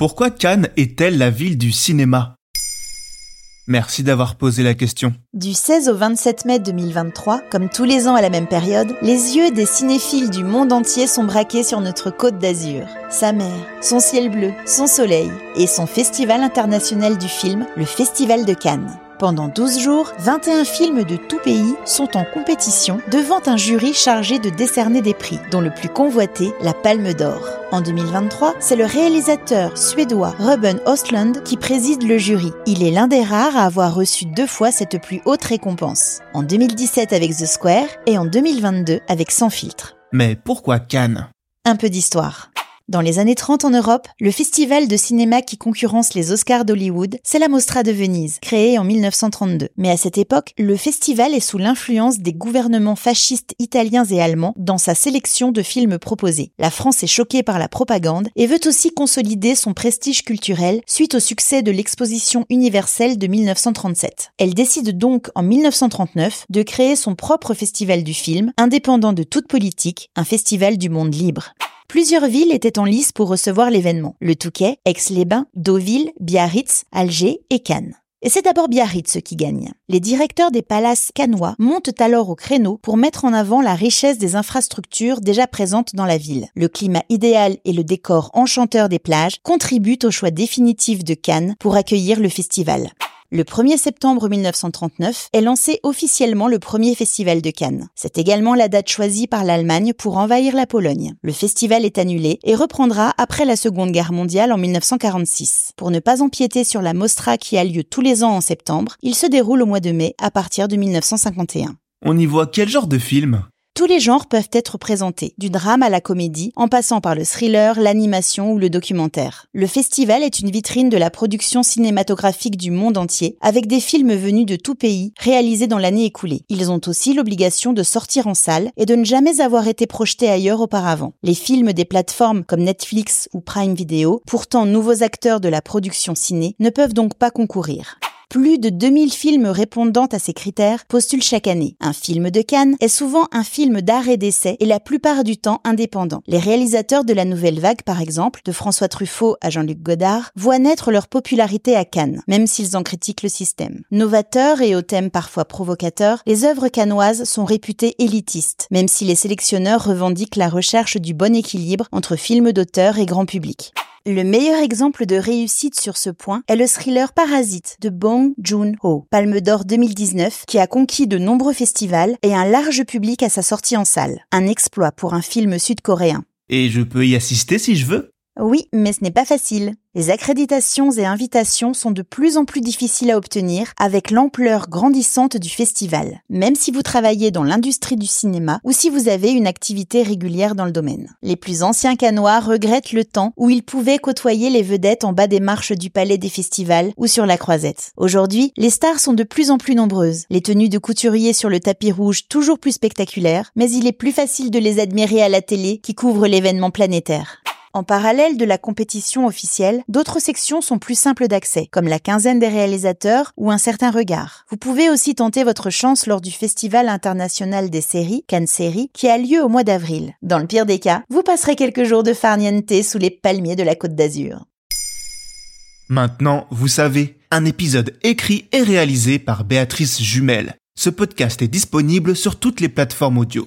Pourquoi Cannes est-elle la ville du cinéma? Merci d'avoir posé la question. Du 16 au 27 mai 2023, comme tous les ans à la même période, les yeux des cinéphiles du monde entier sont braqués sur notre côte d'Azur. Sa mer, son ciel bleu, son soleil et son festival international du film, le Festival de Cannes. Pendant 12 jours, 21 films de tout pays sont en compétition devant un jury chargé de décerner des prix, dont le plus convoité, la Palme d'Or. En 2023, c'est le réalisateur suédois Ruben Östlund qui préside le jury. Il est l'un des rares à avoir reçu deux fois cette plus haute récompense. En 2017 avec The Square et en 2022 avec Sans filtre. Mais pourquoi Cannes? Un peu d'histoire. Dans les années 30 en Europe, le festival de cinéma qui concurrence les Oscars d'Hollywood, c'est la Mostra de Venise, créée en 1932. Mais à cette époque, le festival est sous l'influence des gouvernements fascistes italiens et allemands dans sa sélection de films proposés. La France est choquée par la propagande et veut aussi consolider son prestige culturel suite au succès de l'exposition universelle de 1937. Elle décide donc en 1939 de créer son propre festival du film, indépendant de toute politique, un festival du monde libre. Plusieurs villes étaient en lice pour recevoir l'événement. Le Touquet, Aix-les-Bains, Deauville, Biarritz, Alger et Cannes. Et c'est d'abord Biarritz qui gagne. Les directeurs des palaces cannois montent alors au créneau pour mettre en avant la richesse des infrastructures déjà présentes dans la ville. Le climat idéal et le décor enchanteur des plages contribuent au choix définitif de Cannes pour accueillir le festival. Le 1er septembre 1939 est lancé officiellement le premier festival de Cannes. C'est également la date choisie par l'Allemagne pour envahir la Pologne. Le festival est annulé et reprendra après la Seconde Guerre mondiale en 1946. Pour ne pas empiéter sur la Mostra qui a lieu tous les ans en septembre, il se déroule au mois de mai à partir de 1951. On y voit quel genre de film? Tous les genres peuvent être présentés, du drame à la comédie, en passant par le thriller, l'animation ou le documentaire. Le festival est une vitrine de la production cinématographique du monde entier, avec des films venus de tout pays, réalisés dans l'année écoulée. Ils ont aussi l'obligation de sortir en salle et de ne jamais avoir été projetés ailleurs auparavant. Les films des plateformes comme Netflix ou Prime Video, pourtant nouveaux acteurs de la production ciné, ne peuvent donc pas concourir. Plus de 2000 films répondant à ces critères postulent chaque année. Un film de Cannes est souvent un film d'art et d'essai et la plupart du temps indépendant. Les réalisateurs de la Nouvelle Vague, par exemple, de François Truffaut à Jean-Luc Godard, voient naître leur popularité à Cannes, même s'ils en critiquent le système. Novateurs et aux thèmes parfois provocateurs, les œuvres cannoises sont réputées élitistes, même si les sélectionneurs revendiquent la recherche du bon équilibre entre films d'auteur et grand public. Le meilleur exemple de réussite sur ce point est le thriller Parasite de Bong Joon-ho, Palme d'Or 2019, qui a conquis de nombreux festivals et un large public à sa sortie en salle. Un exploit pour un film sud-coréen. Et je peux y assister si je veux? Oui, mais ce n'est pas facile. Les accréditations et invitations sont de plus en plus difficiles à obtenir avec l'ampleur grandissante du festival, même si vous travaillez dans l'industrie du cinéma ou si vous avez une activité régulière dans le domaine. Les plus anciens canois regrettent le temps où ils pouvaient côtoyer les vedettes en bas des marches du palais des festivals ou sur la croisette. Aujourd'hui, les stars sont de plus en plus nombreuses, les tenues de couturiers sur le tapis rouge toujours plus spectaculaires, mais il est plus facile de les admirer à la télé qui couvre l'événement planétaire. En parallèle de la compétition officielle, d'autres sections sont plus simples d'accès, comme la quinzaine des réalisateurs ou un certain regard. Vous pouvez aussi tenter votre chance lors du Festival international des séries, Cannes Séries, qui a lieu au mois d'avril. Dans le pire des cas, vous passerez quelques jours de farniente sous les palmiers de la Côte d'Azur. Maintenant, vous savez, un épisode écrit et réalisé par Béatrice Jumel. Ce podcast est disponible sur toutes les plateformes audio.